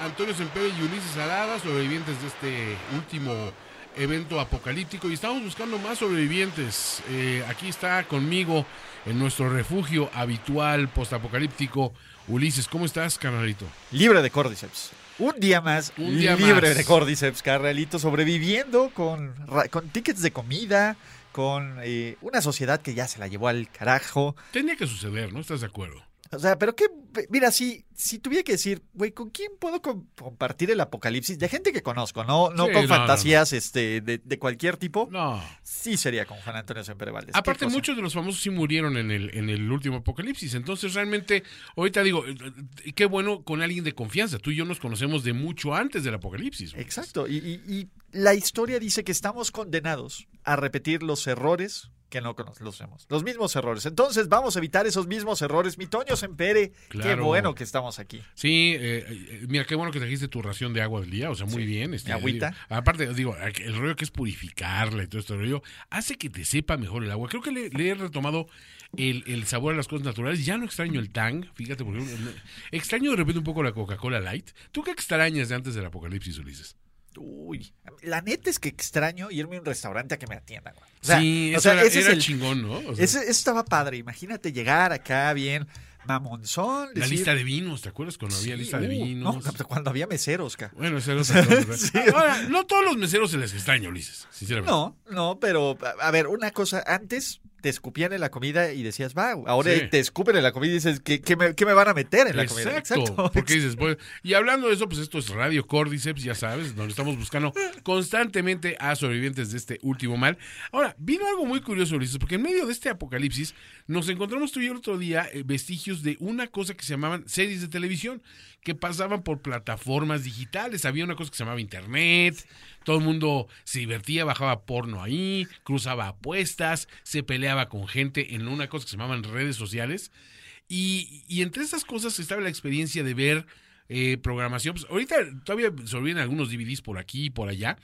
Antonio Sempere y Ulises Arada, sobrevivientes de este último evento apocalíptico y estamos buscando más sobrevivientes. Eh, aquí está conmigo en nuestro refugio habitual postapocalíptico. Ulises, ¿cómo estás, carnalito? Libre de Cordyceps. Un día más, Un día libre más. de Cordyceps, carnalito, sobreviviendo con, con tickets de comida, con eh, una sociedad que ya se la llevó al carajo. Tenía que suceder, ¿no? ¿Estás de acuerdo? O sea, pero qué, mira, si, si tuviera que decir, güey, ¿con quién puedo com- compartir el apocalipsis? De gente que conozco, no, no Sí, con no, fantasías Este, de, de cualquier tipo. No. Sí sería con Juan Antonio Semper Valdés. ¿Qué Aparte, muchos de los famosos sí murieron en el, en el último apocalipsis. Entonces, realmente, ahorita digo, eh, eh, qué bueno con alguien de confianza. Tú y yo nos conocemos de mucho antes del apocalipsis. Exacto. Y, y- y la historia dice que estamos condenados a repetir los errores que no conocemos. Los mismos errores. Entonces vamos a evitar esos mismos errores. Mi Toño Sempere, qué bueno que estamos aquí. Sí, eh, eh, mira, qué bueno que trajiste tu ración de agua del día, o sea, muy Sí, bien. Este, agüita. digo, aparte, digo, el rollo que es purificarla y todo este rollo, hace que te sepa mejor el agua. Creo que le, le he retomado el, el sabor a las cosas naturales. Ya no extraño el tang, fíjate, porque extraño de repente un poco la Coca-Cola Light. ¿Tú qué extrañas de antes del apocalipsis, Ulises? Uy, la neta es que extraño irme a un restaurante a que me atiendan. güey. O sea, sí, o sea, era, ese es era el- chingón, ¿no? O sea, ese- eso estaba padre. Imagínate llegar acá bien mamonzón. la lista de vinos, ¿te acuerdas cuando había lista de uh, vinos? no, cuando había meseros, ca. Bueno, ¿verdad? Sí. Ahora, no todos los meseros se les extraña, Ulises, sinceramente. No, no, pero a ver, una cosa, antes te escupían en la comida y decías, va, ahora Sí. te escupen en la comida y dices, ¿qué, qué me, qué me van a meter en la comida? Exacto, porque dices, pues, y hablando de eso, pues esto es Radio Cordyceps, ya sabes, donde estamos buscando constantemente a sobrevivientes de este último mal. Ahora, vino algo muy curioso, Ulises, porque en medio de este apocalipsis nos encontramos tú y yo el otro día eh, vestigios de una cosa que se llamaban series de televisión, que pasaban por plataformas digitales, había una cosa que se llamaba Internet, todo el mundo se divertía, bajaba porno ahí, cruzaba apuestas, se peleaba con gente en una cosa que se llamaban redes sociales. Y, y entre esas cosas estaba la experiencia de ver eh, programación. Pues, ahorita todavía sobreviven algunos DVDs por aquí y por allá.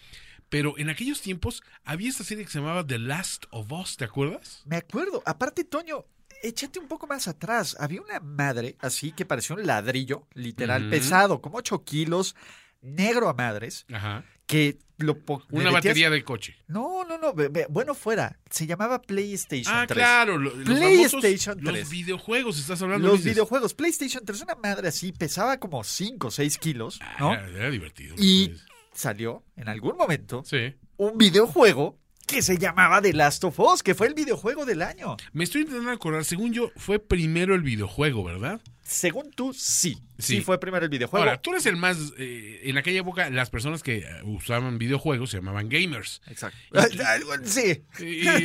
Pero en aquellos tiempos había esta serie que se llamaba The Last of Us, ¿te acuerdas? Me acuerdo, aparte, Toño, échate un poco más atrás. Había una madre así que parecía un ladrillo, literal, pesado, como 8 kilos, negro a madres, Ajá. Que lo Una batería de coche. No, no, no, bueno fuera. Se llamaba PlayStation Ah, 3. claro. lo- los PlayStation famosos- 3. Los videojuegos, estás hablando. Los Ulises? videojuegos, PlayStation 3, una madre así, pesaba como 5 o 6 kilos, Ah, ¿no? Era, era divertido. Y salió en algún momento Sí. un videojuego que se llamaba The Last of Us, que fue el videojuego del año. Me estoy intentando acordar, según yo, fue primero el videojuego, ¿verdad? Según tú, sí. Sí, Sí. fue primero el videojuego. Ahora, tú eres el más. eh, en aquella época, las personas que eh, usaban videojuegos se llamaban gamers. Exacto. Y- sí. Y, y, bueno,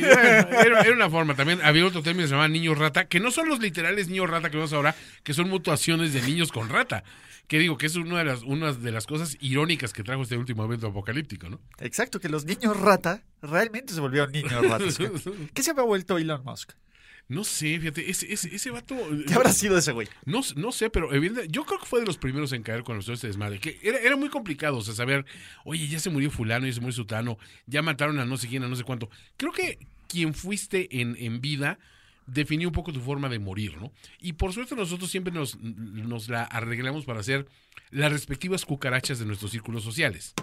era, era una forma. También había otro término que se llamaba niños rata, que no son los literales niños rata que vemos ahora, que son mutuaciones de niños con rata. Que digo que es una de las, una de las cosas irónicas que trajo este último evento apocalíptico, ¿no? Exacto, que los niños rata realmente se volvieron niños ratas. ¿Qué se había vuelto Elon Musk? No sé, fíjate, ese, ese, ese vato. ¿Qué habrá sido ese güey? No, no sé, pero evidente- yo creo que fue de los primeros en caer con todo este desmadre. Que era, era muy complicado, o sea, saber, oye, ya se murió fulano, ya se murió sutano, ya mataron a no sé quién, a no sé cuánto. Creo que quien fuiste en, en vida definió un poco tu forma de morir, ¿no? Y por suerte nosotros siempre nos, nos la arreglamos para hacer las respectivas cucarachas de nuestros círculos sociales.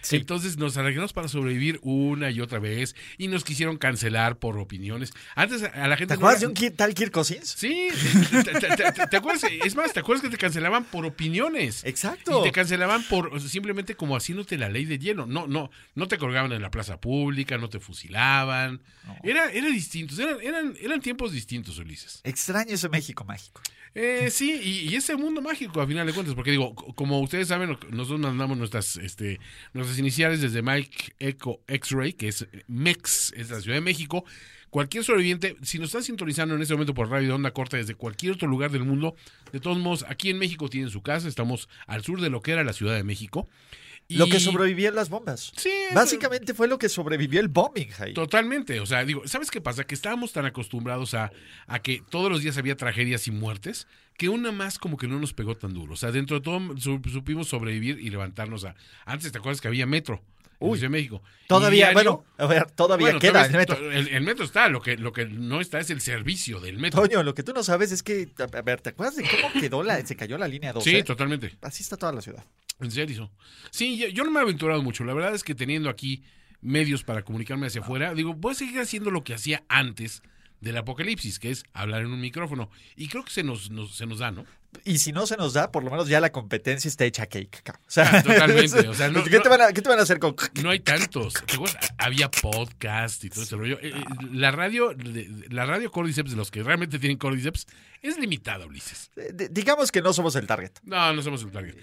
Sí. Entonces nos arreglamos para sobrevivir una y otra vez y nos quisieron cancelar por opiniones. Antes a la gente... ¿Te no acuerdas era- de un tal Kirk Cousins? Sí, te, te- te- te- te acuerdas? Es más, ¿te acuerdas que te cancelaban por opiniones? Exacto. Y te cancelaban por simplemente como haciéndote la ley de hielo. No, no, no te colgaban en la plaza pública, no te fusilaban. Era, era distinto, eran, eran, eran tiempos distintos, Ulises. Extraño ese México mágico. Eh, sí, y, ese mundo mágico, a final de cuentas, porque digo, como ustedes saben, nosotros mandamos nuestras, este, nuestras iniciales desde Mike Echo X-Ray, que es eh, MEX, es la Ciudad de México. Cualquier sobreviviente, si nos están sintonizando en este momento por radio de onda corta desde cualquier otro lugar del mundo, de todos modos, aquí en México tienen su casa, estamos al sur de lo que era la Ciudad de México. Lo que sobrevivió en las bombas. Sí, Básicamente fue lo que sobrevivió el bombing, Jai. Totalmente, o sea, digo, ¿sabes qué pasa? Que estábamos tan acostumbrados a, a que todos los días había tragedias y muertes, que una más como que no nos pegó tan duro. O sea, dentro de todo su- supimos sobrevivir y levantarnos a... Antes, ¿te acuerdas que había metro? Uy. De México. Todavía, diario- bueno, a ver, todavía bueno, queda todavía- el metro. el metro está, lo que, lo que no está es el servicio del metro. Toño, lo que tú no sabes es que, a ver, ¿te acuerdas de cómo quedó la, se cayó la línea 12? Sí, totalmente. Así está toda la ciudad. En serio. Sí, yo, yo no me he aventurado mucho. La verdad es que teniendo aquí medios para comunicarme hacia afuera, digo, voy a seguir haciendo lo que hacía antes del apocalipsis, que es hablar en un micrófono. Y creo que se nos, nos- se nos da, ¿no? Y si no se nos da, por lo menos ya la competencia está hecha cake. O sea, Ah, totalmente, o sea, no- ¿qué, no- te van a, qué te van a hacer con No hay tantos. Había podcast y todo ese rollo. Eh, eh, La radio, la radio Cordyceps, de los que realmente tienen Cordyceps, es limitada, Ulises. D- digamos que no somos el target. No, no somos el target.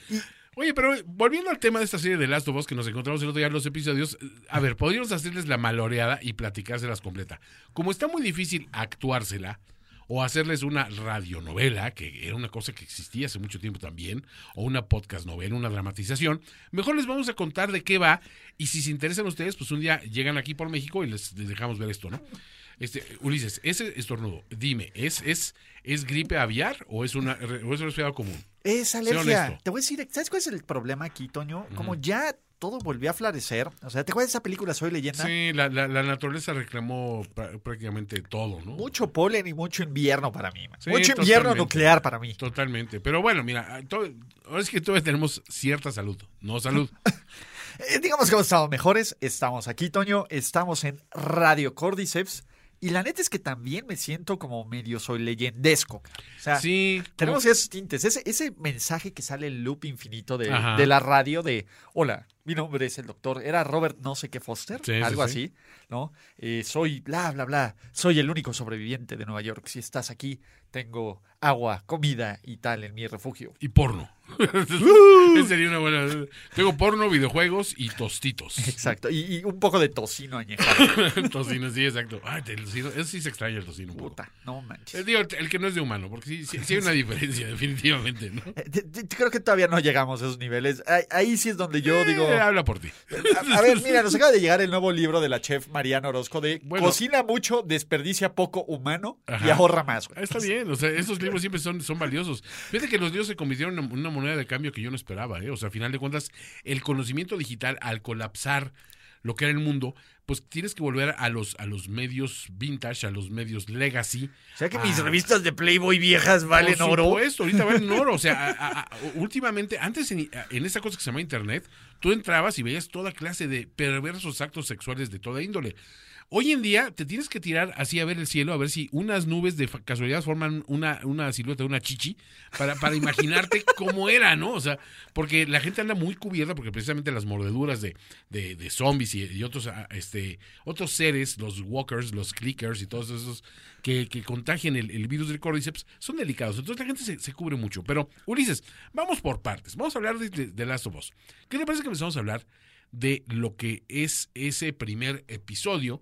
Oye, pero volviendo al tema de esta serie de Last of Us que nos encontramos el otro día en los episodios, a ver, podríamos hacerles la maloreada y platicárselas completa. Como está muy difícil actuársela o hacerles una radionovela, que era una cosa que existía hace mucho tiempo también, o una podcast novela, una dramatización, mejor les vamos a contar de qué va y si se interesan ustedes, pues un día llegan aquí por México y les, les dejamos ver esto, ¿no? Este, Ulises, ese estornudo, dime, ¿es, es, ¿es gripe aviar o es, una, o es un resfriado común? Es alergia. Te voy a decir, ¿sabes cuál es el problema aquí, Toño? Como ya todo volvió a florecer. O sea, ¿te acuerdas de esa película Soy Leyenda? Sí, la, la, la naturaleza reclamó prá- prácticamente todo, ¿no? Mucho polen y mucho invierno para mí. Sí, mucho invierno nuclear para mí. Totalmente. Pero bueno, mira, to- ahora es que todavía tenemos cierta salud. No salud. Eh, digamos que hemos estado mejores. Estamos aquí, Toño. Estamos en Radio Cordyceps. Y la neta es que también me siento como medio soy leyendesco. O sea, Sí. tenemos como- esos tintes. Ese, ese mensaje que sale en loop infinito de, de la radio de, hola, mi nombre es el doctor. Era Robert no sé qué Foster, Sí, algo sí. así, ¿no? Eh, soy bla, bla, bla. Soy el único sobreviviente de Nueva York. Si estás aquí, tengo agua, comida y tal en mi refugio. Y porno. Esa sería una buena. Tengo porno, videojuegos y tostitos. Exacto. Y, y un poco de tocino añejado. tocino, sí, exacto. Ay, el tocino. Eso sí se extraña el tocino un poco. Puta, no manches. Eh, Digo, el que no es de humano, porque sí, sí, sí hay una diferencia, definitivamente, ¿no? Eh, Creo que todavía no llegamos a esos niveles. Ahí, ahí sí es donde yo digo. Eh, habla por ti. A, a ver, mira, nos acaba de llegar el nuevo libro de la chef Mariana Orozco de Bueno. Cocina mucho, desperdicia poco humano y ahorra más. güey. Está bien, o sea, esos libros siempre son, son valiosos. Fíjate que los libros se convirtieron en una moneda de cambio que yo no esperaba, ¿eh? O sea, a final de cuentas, el conocimiento digital, al colapsar lo que era el mundo, pues tienes que volver a los, a los medios vintage, a los medios legacy. O sea que mis Ah. revistas de Playboy viejas valen Por oro. supuesto, ahorita valen oro. O sea, a- últimamente, antes en, en esa cosa que se llama Internet, tú entrabas y veías toda clase de perversos actos sexuales de toda índole. Hoy en día te tienes que tirar así a ver el cielo, a ver si unas nubes de casualidad forman una, una silueta de una chichi para, para imaginarte cómo era, ¿no? O sea, porque la gente anda muy cubierta porque precisamente las mordeduras de, de, de zombies y, y otros, ah, este, otros seres, los walkers, los clickers y todos esos que, que contagian el, el virus del cordyceps son delicados. Entonces la gente se, se cubre mucho. Pero, Ulises, vamos por partes. Vamos a hablar de, de, de Last of Us. ¿Qué te parece que empezamos a hablar de lo que es ese primer episodio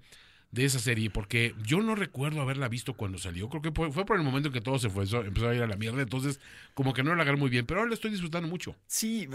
de esa serie? Porque yo no recuerdo haberla visto cuando salió. Creo que fue, fue por el momento en que todo se fue, empezó a ir a la mierda. Entonces, como que no la agarré muy bien. Pero ahora la estoy disfrutando mucho. Sí,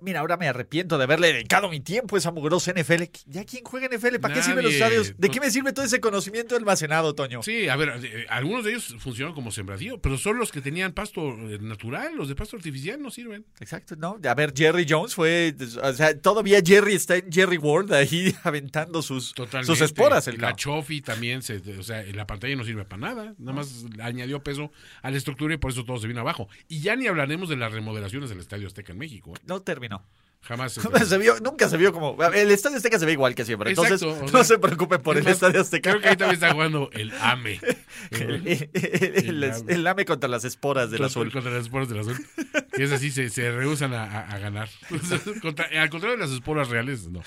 mira, ahora me arrepiento de haberle dedicado mi tiempo a esa mugrosa NFL. ¿Ya quién juega NFL? ¿Para qué sirven los estadios? ¿De qué me sirve todo ese conocimiento almacenado, Toño? Sí, a ver, eh, algunos de ellos funcionan como sembradío, pero son los que tenían pasto eh, natural, los de pasto artificial no sirven. Exacto, ¿no? A ver, Jerry Jones fue. O sea, todavía Jerry está en Jerry World ahí aventando sus, Totalmente. sus esporas. El la cabrón. Chofi también, se, o sea, la pantalla no sirve para nada, nada más añadió peso a la estructura y por eso todo se vino abajo. Y ya ni hablaremos de las remodelaciones del Estadio Azteca en México. ¿eh? No terminó. Jamás. Se vio, nunca se vio como. El Estadio Azteca se ve igual que siempre. Entonces, no se preocupe por el más, Estadio Azteca. Creo que ahí también está jugando el AME. el, el- el- el lame contra las esporas del Contra- azul. Contra las esporas del azul. Que es así, se, se rehusan a, a- a ganar. Contra- al contrario de las esporas reales, no.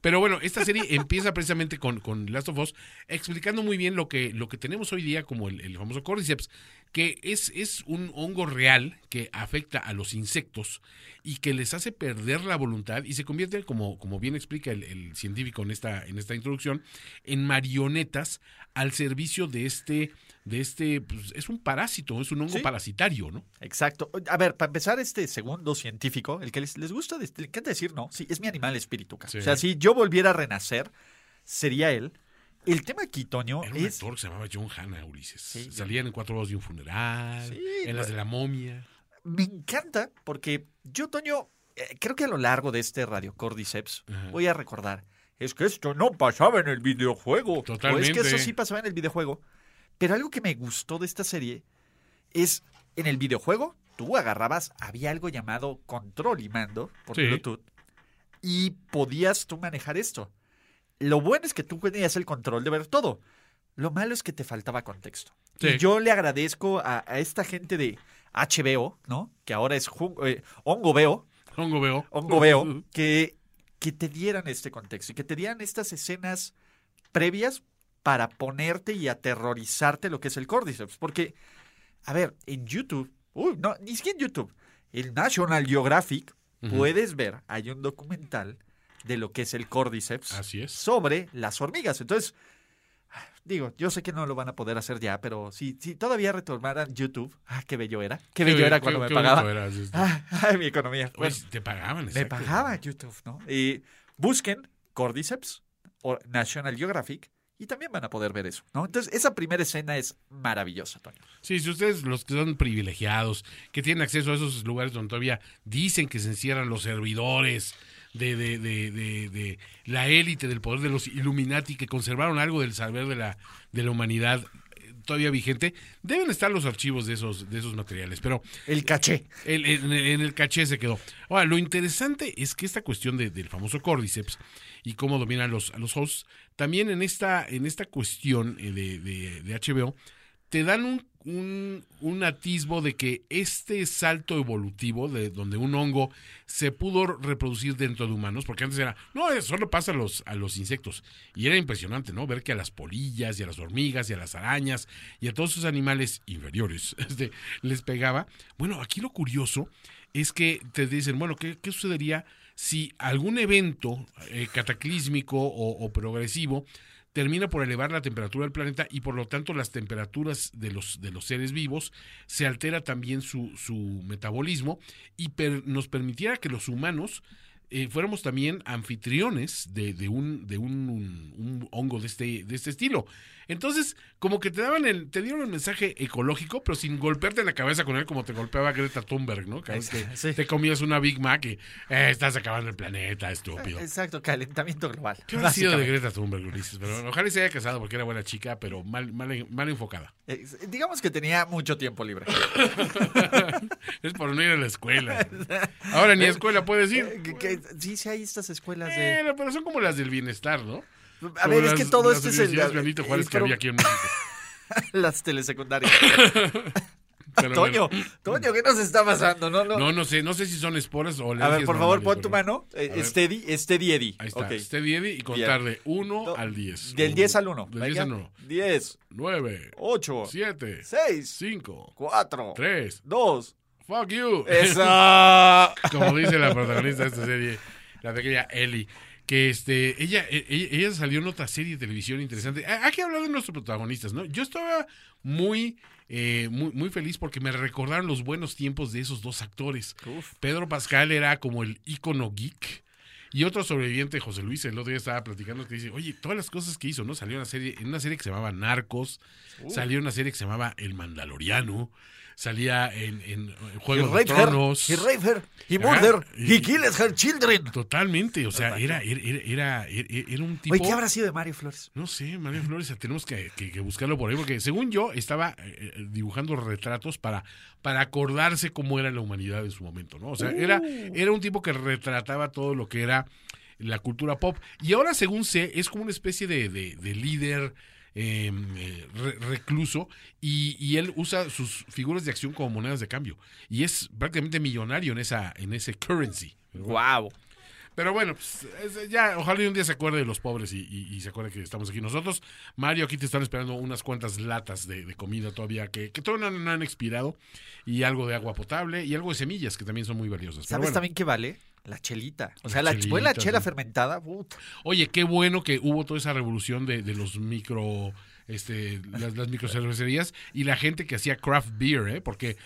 Pero bueno, esta serie empieza precisamente con, con Last of Us, explicando muy bien lo que, lo que tenemos hoy día como el, el famoso Cordyceps, que es, es un hongo real que afecta a los insectos y que les hace perder la voluntad y se convierte, como, como bien explica el, el científico en esta, en esta introducción, en marionetas al servicio de este, de este, pues, es un parásito, es un hongo Sí. parasitario, ¿no? Exacto. A ver, para empezar, este segundo científico, el que les, les gusta, les encanta decir no, sí, es mi animal espíritu. Sí. O sea, si yo volviera a renacer, sería él. El tema aquí, Toño, Era un es. actor que se llamaba John Hanna, Ulises. Sí. Salían en Cuatro Voz de un Funeral, Sí, en las de la momia. Me encanta porque yo, Toño, eh, creo que a lo largo de este Radio Cordyceps Ajá. voy a recordar. Es que esto no pasaba en el videojuego. Totalmente. O es que eso sí pasaba en el videojuego. Pero algo que me gustó de esta serie es en el videojuego tú agarrabas, había algo llamado control y mando por Sí. Bluetooth y podías tú manejar esto. Lo bueno es que tú tenías el control de ver todo. Lo malo es que te faltaba contexto. Sí. Y yo le agradezco a, a esta gente de HBO, ¿no? Que ahora es eh, Hongo Veo, Hongo veo. Hongo Veo, que, que te dieran este contexto y que te dieran estas escenas previas para ponerte y aterrorizarte lo que es el Cordyceps. Porque, a ver, en YouTube, uy, no, ni siquiera en YouTube, en National Geographic puedes ver, hay un documental de lo que es el Cordyceps Así es. sobre las hormigas. Entonces, digo, yo sé que no lo van a poder hacer ya, pero si, si todavía retomaran YouTube, ah, qué bello era. Qué bello era cuando me qué pagaba. bonito era, es- es- Ah, ay, mi economía. Oye, Bueno, te pagaban, me exacto. pagaba YouTube, ¿no? Y busquen Cordyceps o National Geographic y también van a poder ver eso, ¿no? Entonces, esa primera escena es maravillosa, Toño. Sí, si ustedes, los que son privilegiados, que tienen acceso a esos lugares donde todavía dicen que se encierran los servidores de, de, de, de, la élite del poder de los Illuminati, que conservaron algo del saber de la, de la humanidad eh, todavía vigente, deben estar los archivos de esos, de esos materiales. Pero El caché. el- en, en el caché se quedó. Ahora, lo interesante es que esta cuestión de- del famoso Cordyceps y cómo dominan los, a los hosts, también en esta, en esta cuestión eh, de, de- de HBO, te dan un, un, un atisbo de que este salto evolutivo, de donde un hongo se pudo reproducir dentro de humanos, porque antes era, no, eso solo pasa a los, a los insectos. Y era impresionante, ¿no? Ver que a las polillas y a las hormigas y a las arañas y a todos esos animales inferiores este, les pegaba. Bueno, aquí lo curioso es que te dicen, bueno, ¿qué, qué sucedería si algún evento eh, cataclísmico o, o progresivo termina por elevar la temperatura del planeta y por lo tanto las temperaturas de los, de los seres vivos, se altera también su, su metabolismo y nos permitiera que los humanos eh, fuéramos también anfitriones de, un, de un- un hongo de este, de este estilo. Entonces, como que te daban el, te dieron el mensaje ecológico, pero sin golpearte la cabeza con él como te golpeaba Greta Thunberg, ¿no? Cada vez que Sí. te comías una Big Mac y eh, estás acabando el planeta, estúpido. Exacto, calentamiento global. ¿Qué ha sido de. Greta Thunberg, Ulises? Pero ojalá se haya casado porque era buena chica, pero mal, mal, mal enfocada. Eh, digamos que tenía mucho tiempo libre. es por no ir a la escuela. Ahora ni a escuela puedes ir. Eh, que- que- sí, sí hay estas escuelas de... Pero son como las del bienestar, ¿no? A ver, es que todo esto es el... Benito Juárez el que había aquí en México. Las telesecundarias. Pero Toño, bueno. Toño, ¿qué nos está pasando? No, no. No, no sé, no sé si son esporas o A ver, por favor, pon tu mano. Eh, steady, steady Eddie. Ahí está, Ok. Steady Eddie y contar de 1 Do- al 10. Del 10 al 1. Del 10 al 1. 10, 9, 8, 7, 6, 5, 4, 3, 2. fuck you. Eso. Como dice la protagonista de esta serie, la pequeña Ellie. Que este, ella, e- ella, ella salió en otra serie de televisión interesante. Hay que hablar de nuestros protagonistas, ¿no? Yo estaba muy, eh, muy, muy feliz porque me recordaron los buenos tiempos de esos dos actores. Uf. Pedro Pascal era como el ícono geek. Y otro sobreviviente, José Luis, el otro día estaba platicando que dice, oye, todas las cosas que hizo, ¿no? Salió en una serie, en una serie que se llamaba Narcos, salió en una serie que se llamaba El Mandaloriano, salía en, en Juego de raped her, Tronos. he raped her, he murdered, y- he killed her children. Totalmente, o sea, era, era, era, era, un tipo... Oye, ¿qué habrá sido de Mario Flores? No sé, María Flores, tenemos que, que- que buscarlo por ahí, porque según yo estaba eh, eh, dibujando retratos para, para acordarse cómo era la humanidad en su momento, ¿no? O sea, era, era un tipo que retrataba todo lo que era la cultura pop. Y ahora, según sé, es como una especie de, de- de líder eh, eh, re- recluso y, y él usa sus figuras de acción como monedas de cambio. Y es prácticamente millonario en, esa, en ese currency. Wow. Pero bueno, pues, es- ya, ojalá y un día se acuerde de los pobres y, y- y se acuerde que estamos aquí nosotros. Mario, aquí te están esperando unas cuantas latas de, de comida todavía que, que todavía no, no han expirado y algo de agua potable y algo de semillas que también son muy valiosas. ¿Sabes bueno. también qué vale? La chelita. O sea, La la, chelita, chela sí. fermentada. Oye, qué bueno que hubo toda esa revolución de, de los micro este, las, las microcervecerías y la gente que hacía craft beer, ¿eh? porque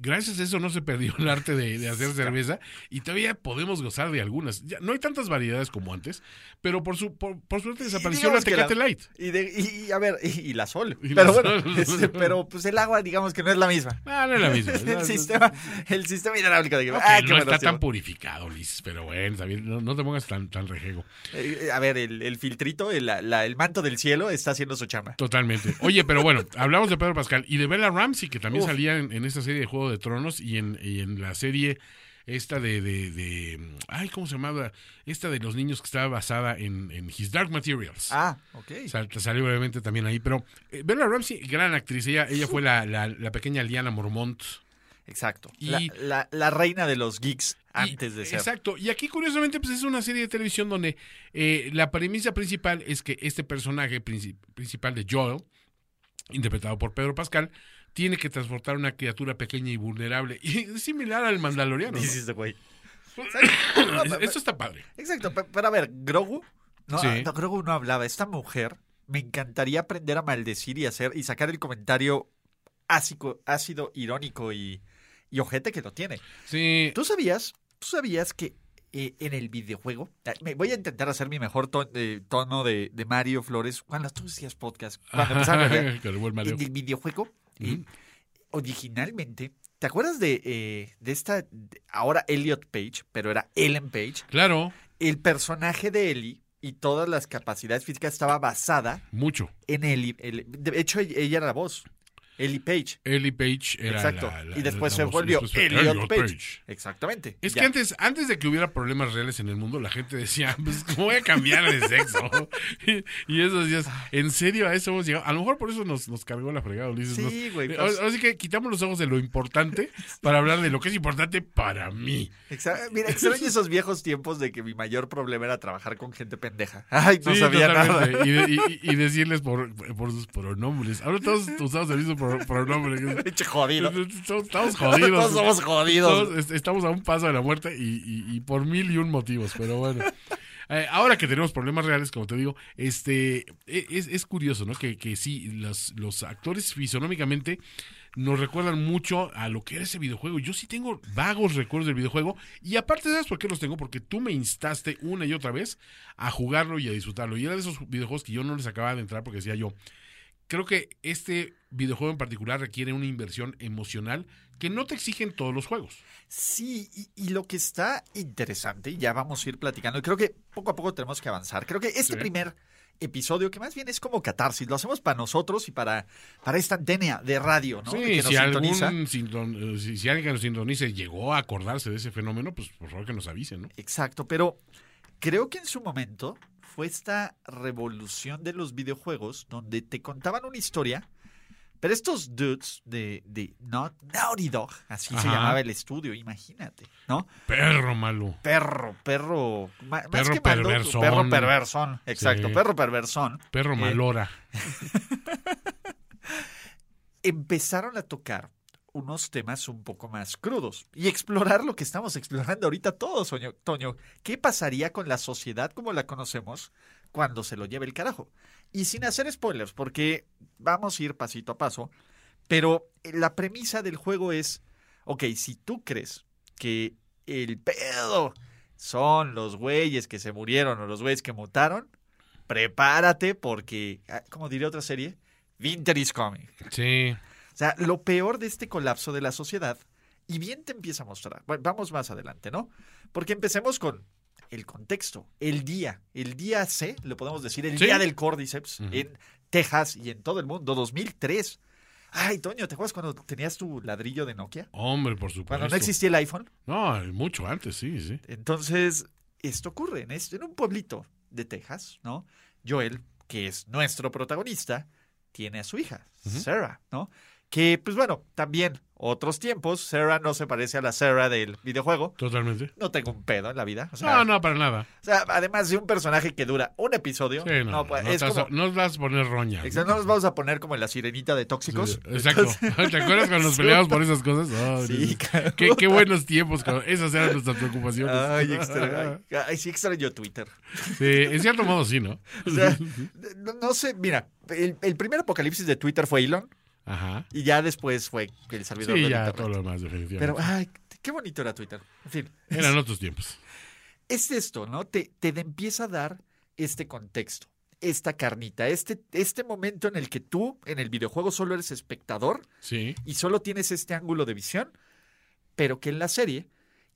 gracias a eso no se perdió el arte de, de hacer cerveza y todavía podemos gozar de algunas. Ya, no hay tantas variedades como antes, pero por su por, por suerte desapareció la que Tecate Light. Y, de- y- a ver, y, y la sol. Y pero la bueno, Sol. este, pero pues el agua, digamos que no es la misma. Ah, no es la misma. el sistema, el sistema hidráulico de Ok, ah, qué no está tan purificado, Liz, pero bueno, no, no te pongas tan, tan rejego. Eh, eh, a ver, el, el filtrito, el, la- el manto del cielo está haciendo su chamba. Totalmente. Oye, pero bueno, hablamos de Pedro Pascal y de Bella Ramsey, que también Uf. salía en, en esta serie de Juego de Tronos y en, y en la serie esta de, de, de- Ay, ¿cómo se llamaba? Esta de los niños que estaba basada en, en His Dark Materials. Ah, ok. Sal- salió brevemente también ahí, pero eh, Bella Ramsey, gran actriz, ella, ella fue la, la, la pequeña Liana Mormont. Exacto. Y- La, la- la reina de los geeks Y- antes de ser. Exacto. Y aquí, curiosamente, pues es una serie de televisión donde eh, la premisa principal es que este personaje princi- principal de Joel, interpretado por Pedro Pascal, tiene que transportar una criatura pequeña y vulnerable. Y es similar al Mandaloriano. ¿no? This is the way. Es- Esto está padre. Exacto, pe- pero a ver, Grogu, no, Sí. no, Grogu no hablaba. Esta mujer me encantaría aprender a maldecir y hacer y sacar el comentario ácido, ácido irónico y, y ojete que lo tiene. Sí. ¿Tú sabías? ¿Tú sabías que eh, en el videojuego? Me voy a intentar hacer mi mejor ton- eh, tono de, de Mario Flores cuando tú decías podcast. Cuando empezaron. En el videojuego, Ujú. originalmente, ¿te acuerdas de, eh, de esta, de- ahora Elliot Page, pero era Ellen Page? Claro, El personaje de Ellie y todas las capacidades físicas estaba basada mucho. en Ellie. El- de hecho, ella ella era la voz. Ellie Page. Ellie Page era Exacto. la- la- y después la se volvió Elliot Page. Exactamente. Es Ya. que antes, antes de que hubiera problemas reales en el mundo, la gente decía, pues, ¿cómo voy a cambiar de sexo? y, y esos días, ¿en serio a eso hemos llegado? A lo mejor por eso nos, nos cargó la fregada, Ulises. Sí, güey, eh, pues- Ahora sí que quitamos los ojos de lo importante para hablar de lo que es importante para mí. Exa- Mira, extraño esos viejos tiempos de que mi mayor problema era trabajar con gente pendeja. Ay, no Sí, sabía totalmente. nada. Y, y- y decirles por, por sus pronombres. Ahora todos usamos el mismo jodido. Estamos, estamos jodidos. Todos somos jodidos. Todos est- estamos a un paso de la muerte y, y- y por mil y un motivos, pero bueno. Eh, ahora que tenemos problemas reales, como te digo, este e- es, es curioso, ¿no? Que, que sí, los, los actores fisonómicamente nos recuerdan mucho a lo que era ese videojuego. Yo sí tengo vagos recuerdos del videojuego. Y aparte, ¿sabes por qué los tengo? Porque tú me instaste una y otra vez a jugarlo y a disfrutarlo. Y era de esos videojuegos que yo no les acababa de entrar porque decía yo, creo que este videojuego en particular requiere una inversión emocional que no te exigen todos los juegos. Sí, y, y lo que está interesante, y ya vamos a ir platicando, y creo que poco a poco tenemos que avanzar. Creo que este Sí. primer episodio, que más bien es como catarsis, lo hacemos para nosotros y para, para esta antena de radio, ¿no? Sí, que nos si sintoniza. algún sinton- si, si alguien que nos sintonice llegó a acordarse de ese fenómeno, pues por favor que nos avisen, ¿no? Exacto, pero creo que en su momento fue esta revolución de los videojuegos donde te contaban una historia, pero estos dudes de, de Not- Naughty Dog, así se llamaba el estudio, imagínate, ¿no? Perro malo. Perro, perro, ma- más Perro que malo, perversón. perro perversón, exacto, Sí. perro perversón. Perro Eh, malora. empezaron a tocar unos temas un poco más crudos y explorar lo que estamos explorando ahorita todos. Toño. ¿Qué pasaría con la sociedad como la conocemos cuando se lo lleve el carajo? Y sin hacer spoilers, porque vamos a ir pasito a paso, pero la premisa del juego es, ok, si tú crees que el pedo son los güeyes que se murieron o los güeyes que mutaron, prepárate porque, ah, como diría otra serie, Winter is coming. Sí. O sea, lo peor de este colapso de la sociedad, y bien te empieza a mostrar. Bueno, vamos más adelante, ¿no? Porque empecemos con el contexto, el día, el día C, lo podemos decir, el Sí. día del Cordyceps en Texas y en todo el mundo, 2003. Ay, Toño, ¿te acuerdas cuando tenías tu ladrillo de Nokia? Hombre, por supuesto. Cuando no existía el iPhone. No, mucho antes, sí, sí. Entonces, esto ocurre en, este- en un pueblito de Texas, ¿no? Joel, que es nuestro protagonista, tiene a su hija. Sarah, ¿no? Que, pues bueno, también otros tiempos, Sarah no se parece a la Sarah del videojuego. Totalmente. No tengo un pedo en la vida. O sea, No, no, para nada. o sea, además de un personaje que dura un episodio, Sí, no, no, pues, no es a- no vas a poner roña. Exacto, no nos vamos a poner como en la sirenita de tóxicos. Sí, Exacto. ¿Te acuerdas cuando nos peleamos por esas cosas? Sí, qué, qué buenos tiempos. cuando Esas eran nuestras preocupaciones. Ay, extra, ay, ay, sí extraño Twitter. Sí, en cierto modo sí, ¿no? O sea, no, no sé, mira, el, el primer apocalipsis de Twitter fue Elon Ajá. y ya después fue el servidor Sí, de ya todo lo demás, definitivamente. Pero, ay, qué bonito era Twitter. En fin, Eran otros tiempos. es esto, ¿no? Te, te empieza a dar este contexto, esta carnita, este, este momento en el que tú en el videojuego solo eres espectador Sí. y solo tienes este ángulo de visión, pero que en la serie,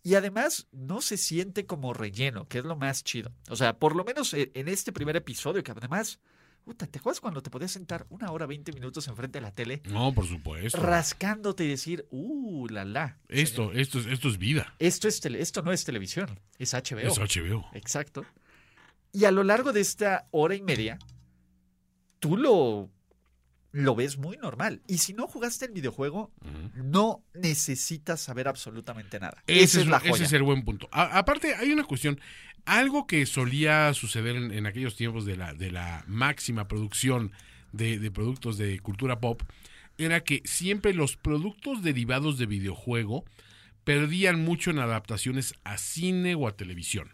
y además no se siente como relleno, que es lo más chido. O sea, por lo menos e- en este primer episodio, que además, puta, ¿te acuerdas cuando te podías sentar una hora, 20 minutos enfrente de la tele? No, por supuesto. Rascándote y decir, uh, la la. Esto, esto, es- esto es vida. Esto, es tele- esto no es televisión, es HBO. Es HBO. Exacto. Y a lo largo de esta hora y media, tú lo, lo ves muy normal. Y si no jugaste el videojuego, no necesitas saber absolutamente nada. Ese Esa es la ese joya. es el buen punto. A- aparte, hay una cuestión. Algo que solía suceder en, en aquellos tiempos de la, de la máxima producción de, de productos de cultura pop era que siempre los productos derivados de videojuego perdían mucho en adaptaciones a cine o a televisión.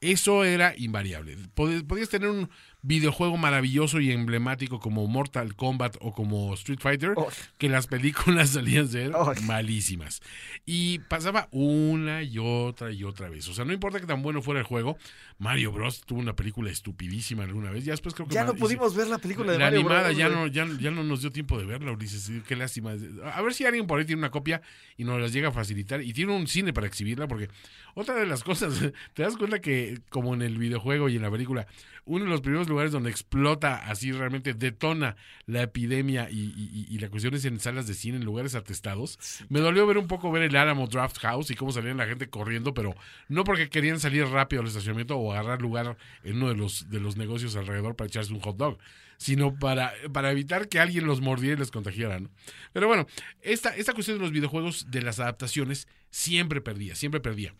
Eso era invariable. Pod- Podías tener un videojuego maravilloso y emblemático como Mortal Kombat o como Street Fighter, Oh. que las películas salían ser Oh. malísimas. Y pasaba una y otra y otra vez. O sea, no importa que tan bueno fuera el juego, Mario Bros. tuvo una película estupidísima alguna vez. Ya después creo que Ya no pudimos ver la película de la Mario animada Bros, ya no, ya, ya no nos dio tiempo de verla, Ulises. Qué lástima. A ver si alguien por ahí tiene una copia y nos las llega a facilitar. Y tiene un cine para exhibirla, porque otra de las cosas, te das cuenta que, como en el videojuego y en la película, uno de los primeros lugares donde explota, así realmente detona la epidemia y, y- y la cuestión es en salas de cine, en lugares atestados. Me dolió ver un poco ver el Álamo Draft House y cómo salían la gente corriendo, pero no porque querían salir rápido al estacionamiento o agarrar lugar en uno de los, de los negocios alrededor para echarse un hot dog, sino para, para evitar que alguien los mordiera y les contagiara. ¿no? Pero bueno, esta, esta cuestión de los videojuegos, de las adaptaciones, siempre perdía, siempre perdía.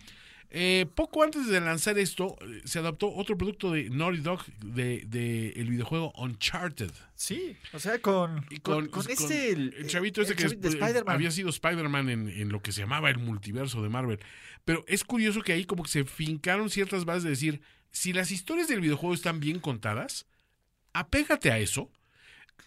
Eh, poco antes de lanzar esto, eh, se adaptó otro producto de Naughty Dog de, de el videojuego Uncharted. Sí, o sea, con, Y con, con este... el, chavito ese el que chavito de eh, había sido Spider-Man en, en lo que se llamaba el multiverso de Marvel. Pero es curioso que ahí como que se fincaron ciertas bases de decir, si las historias del videojuego están bien contadas, apégate a eso,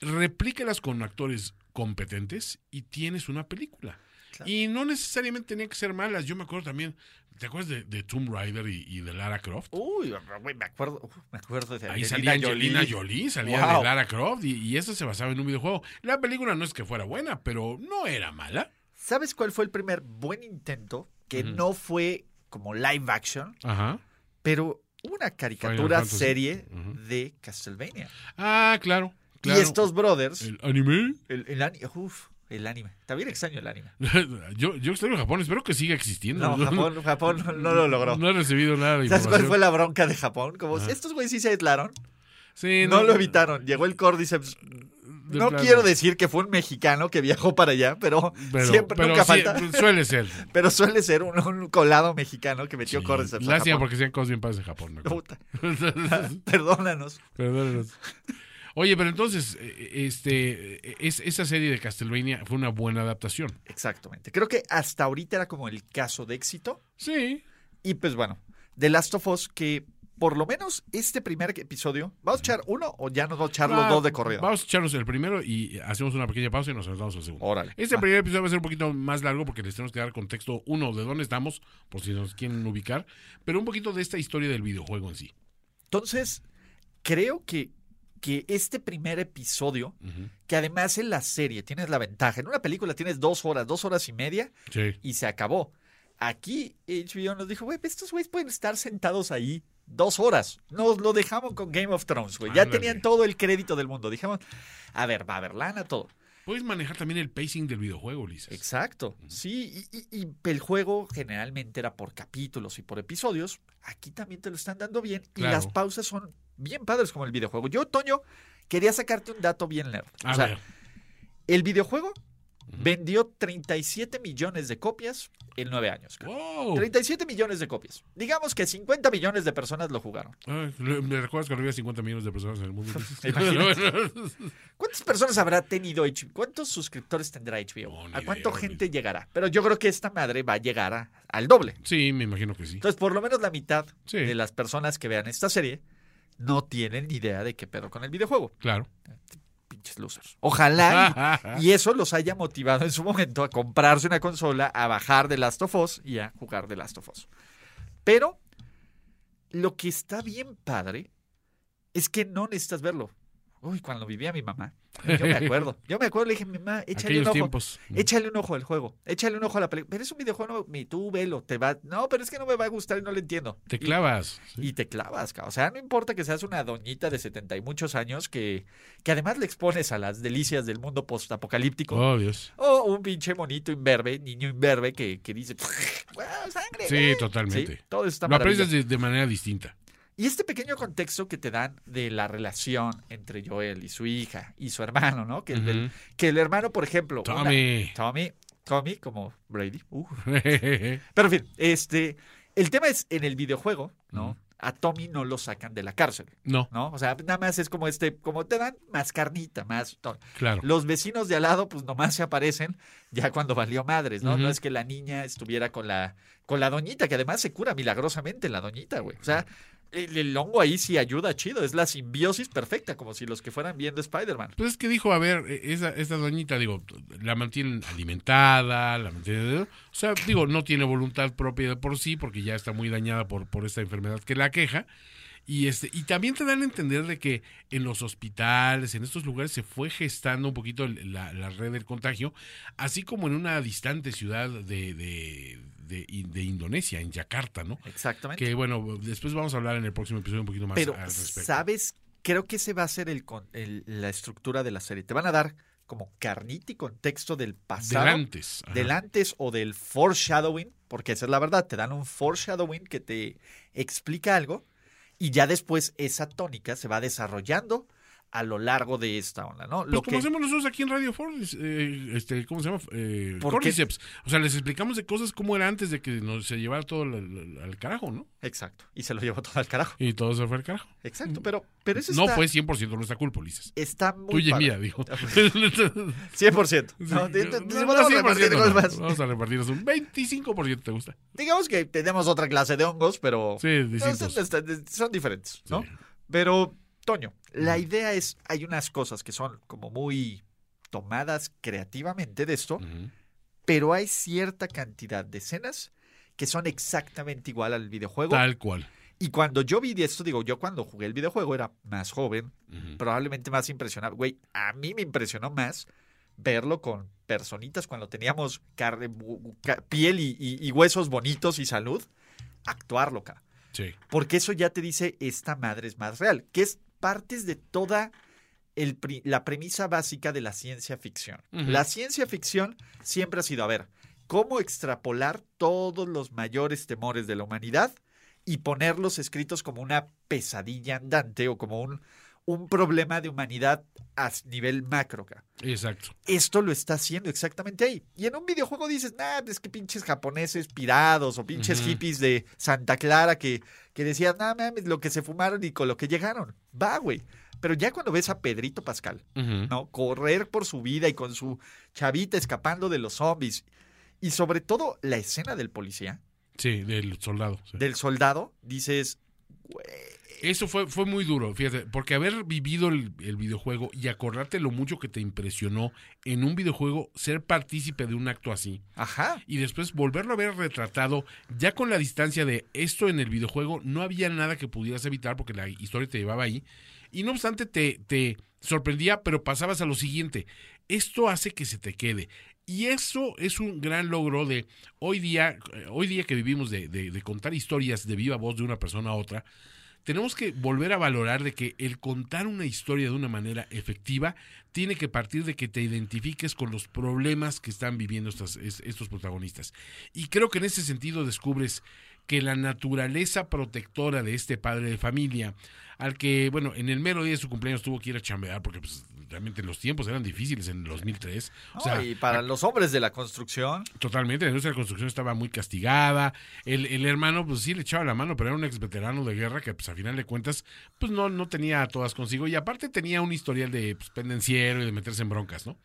replícalas con actores competentes y tienes una película. Claro. Y no necesariamente tenían que ser malas. Yo me acuerdo también, ¿te acuerdas de, de Tomb Raider y, y de Lara Croft? Uy, me acuerdo, me acuerdo de Ahí de salía Angelina Jolie. Jolie, salía Wow. de Lara Croft y, y eso se basaba en un videojuego. La película no es que fuera buena, pero no era mala. ¿Sabes cuál fue el primer buen intento que no fue como live action, Ajá. pero una caricatura serie de Castlevania? Ah, claro. claro. Y estos brothers, ¿El anime? el, el, ani- uf, el anime. También extraño el anime. yo, yo extraño Japón, espero que siga existiendo. No, Japón, Japón no lo logró. No he recibido nada de ¿Sabes cuál fue la bronca de Japón? Como Ajá. estos güeyes sí se aislaron, Sí, no, lo evitaron. Llegó el Cordyceps. de No plano. quiero decir que fue un mexicano que viajó para allá, pero, Pero, siempre pero nunca sí, falta. suele ser. Pero suele ser un, un colado mexicano que metió Sí. Cordyceps. Lástima porque sean cosas bien padres en Japón. Puta. Perdónanos. Perdónenos. Oye, pero entonces, eh, este, eh, es, esa serie de Castlevania fue una buena adaptación. Exactamente. Creo que hasta ahorita era como el caso de éxito. Sí. Y pues bueno, The Last of Us, que por lo menos este primer episodio, ¿vamos a echar uno o ya nos vamos a echar los Ah, dos de corrido? Vamos a echarnos el primero y hacemos una pequeña pausa y nos saltamos al segundo. Órale. Este primer episodio va a ser un poquito más largo porque les tenemos que dar contexto, uno, de dónde estamos, por si nos quieren ubicar, pero un poquito de esta historia del videojuego en sí. Entonces, creo que, que este primer episodio, que además en la serie tienes la ventaja, en una película tienes dos horas, dos horas y media Sí. y se acabó. Aquí HBO nos dijo, güey, estos güeyes pueden estar sentados ahí dos horas. Nos lo dejamos con Game of Thrones, güey. Ya tenían todo el crédito del mundo. Dijimos, a ver, va a haber lana, todo. Puedes manejar también el pacing del videojuego, Ulises. Exacto. Sí, y, y- y el juego generalmente era por capítulos y por episodios. Aquí también te lo están dando bien. Y las pausas son bien padres como el videojuego. Yo, Toño, quería sacarte un dato bien nerd. A o sea, ver. el videojuego vendió 37 millones de copias en nueve años. ¡Wow! 37 millones de copias. Digamos que 50 millones de personas lo jugaron. Ay, ¿Me recuerdas que había 50 millones de personas en el mundo? ¿Cuántas personas habrá tenido HBO? ¿Cuántos suscriptores tendrá HBO? No, ¿A cuánta gente llegará? Pero yo creo que esta madre va a llegar a- al doble. sí, me imagino que sí. Entonces, por lo menos la mitad Sí. de las personas que vean esta serie no tienen ni idea de qué pedo con el videojuego. Claro. Pinches losers. Ojalá y, y eso los haya motivado en su momento a comprarse una consola, a bajar The Last of Us y a jugar The Last of Us. Pero lo que está bien padre es que no necesitas verlo. Uy, cuando vivía mi mamá, yo me acuerdo. Yo me acuerdo, le dije, mamá, échale un Aquellos ojo. tiempos. Échale un ojo al juego, échale un ojo a la película. Pero es un videojuego, mi, tú velo, te va. No, pero es que no me va a gustar y no lo entiendo. Te Y- clavas. y te clavas, ca- o sea, no importa que seas una doñita de 70 y muchos años que, que además le expones a las delicias del mundo postapocalíptico. Oh, Dios. O un pinche monito imberbe, niño imberbe que, que dice, "Guau, sangre! Sí, güey". totalmente. Sí, todo está Lo aprecias de manera distinta. Y este pequeño contexto que te dan de la relación entre Joel y su hija y su hermano, ¿no? Que, el, que el hermano, por ejemplo... una- Tommy. Tommy. Tommy, como Brady. Uh. Pero en fin, este, el tema es en el videojuego, ¿no? A Tommy no lo sacan de la cárcel. no, ¿no? O sea, nada más es como este, como te dan más carnita, más... claro. Los vecinos de al lado, pues nomás se aparecen ya cuando valió madres, ¿no? No es que la niña estuviera con la, con la doñita, que además se cura milagrosamente la doñita, güey. O sea, el, el hongo ahí sí ayuda chido, es la simbiosis perfecta, como si los que fueran viendo Spider-Man. Pues es que dijo, a ver, e- esa, esta doñita, digo, la mantienen alimentada, la mantienen... O sea, digo, no tiene voluntad propia de por sí, porque ya está muy dañada por, por esta enfermedad que la queja. Y, este, y también te dan a entender de que en los hospitales, en estos lugares, se fue gestando un poquito la, la red del contagio, así como en una distante ciudad de, de, de, de Indonesia, en Yakarta, ¿no? Exactamente. Que bueno, después vamos a hablar en el próximo episodio un poquito más Pero, al respecto. ¿sabes? Creo que ese va a ser el, con- el- la estructura de la serie. Te van a dar como carnita y contexto del pasado. Del antes. ajá. del antes o del foreshadowing, porque esa es la verdad, te dan un foreshadowing que te explica algo y ya después esa tónica se va desarrollando a lo largo de esta onda, ¿no? Pues Lo como que, hacemos nosotros aquí en Radio Ford, eh, este, ¿cómo se llama? Eh. Cordyceps. O sea, les explicamos de cosas como era antes de que nos se llevara todo al, carajo, ¿no? Exacto, y se lo llevó todo al carajo. Y todo se fue al carajo. Exacto, pero, pero eso No está, fue 100% nuestra culpa, Ulises. está muy Tuya y mía, dijo. 100%. No, te- no, te- no, te- no, vamos a 100% repartir no, cosas más. Vamos a repartirnos un 25%, ¿te gusta? Digamos que tenemos otra clase de hongos, pero Sí, distintos. son, están- son diferentes, ¿no? Sí. Pero, Toño, la idea es, hay unas cosas que son como muy tomadas creativamente de esto, pero hay cierta cantidad de escenas que son exactamente igual al videojuego. Tal cual. Y cuando yo vi esto, digo, yo cuando jugué el videojuego era más joven, probablemente más impresionado. Güey, a mí me impresionó más verlo con personitas cuando teníamos carne, piel y, y- y huesos bonitos y salud, actuarlo, cara. Sí. Porque eso ya te dice, esta madre es más real, que es partes de toda el la premisa básica de la ciencia ficción. La ciencia ficción siempre ha sido, a ver, cómo extrapolar todos los mayores temores de la humanidad y ponerlos escritos como una pesadilla andante o como un, un problema de humanidad a nivel macro. Exacto. Esto lo está haciendo exactamente ahí. Y en un videojuego dices, nah, es que pinches japoneses pirados o pinches hippies de Santa Clara que, que decían, nah, mames, lo que se fumaron y con lo que llegaron. Va, güey. Pero ya cuando ves a Pedrito Pascal. ¿no? Correr por su vida y con su chavita escapando de los zombies. Y sobre todo la escena del policía, Sí, del soldado. sí. del soldado, dices, güey, Eso fue, fue muy duro, fíjate, porque haber vivido el, el videojuego y acordarte lo mucho que te impresionó en un videojuego, ser partícipe de un acto así, ajá, y después volverlo a ver retratado, ya con la distancia de esto en el videojuego, no había nada que pudieras evitar porque la historia te llevaba ahí, y no obstante te, te sorprendía, pero pasabas a lo siguiente. Esto hace que se te quede. Y eso es un gran logro de hoy día, eh, hoy día que vivimos de, de- de contar historias de viva voz de una persona a otra, tenemos que volver a valorar de que el contar una historia de una manera efectiva tiene que partir de que te identifiques con los problemas que están viviendo estas- es- estos protagonistas. Y creo que en ese sentido descubres que la naturaleza protectora de este padre de familia, al que, bueno, en el mero día de su cumpleaños tuvo que ir a chambear porque pues, realmente los tiempos eran difíciles en el 2003. O sea, y para los hombres de la construcción, Totalmente, la industria de la construcción estaba muy castigada. El, el hermano, pues sí le echaba la mano, pero era un ex veterano de guerra que, pues a final de cuentas, pues no, no tenía a todas consigo. Y aparte tenía un historial de pues, pendenciero y de meterse en broncas, ¿no?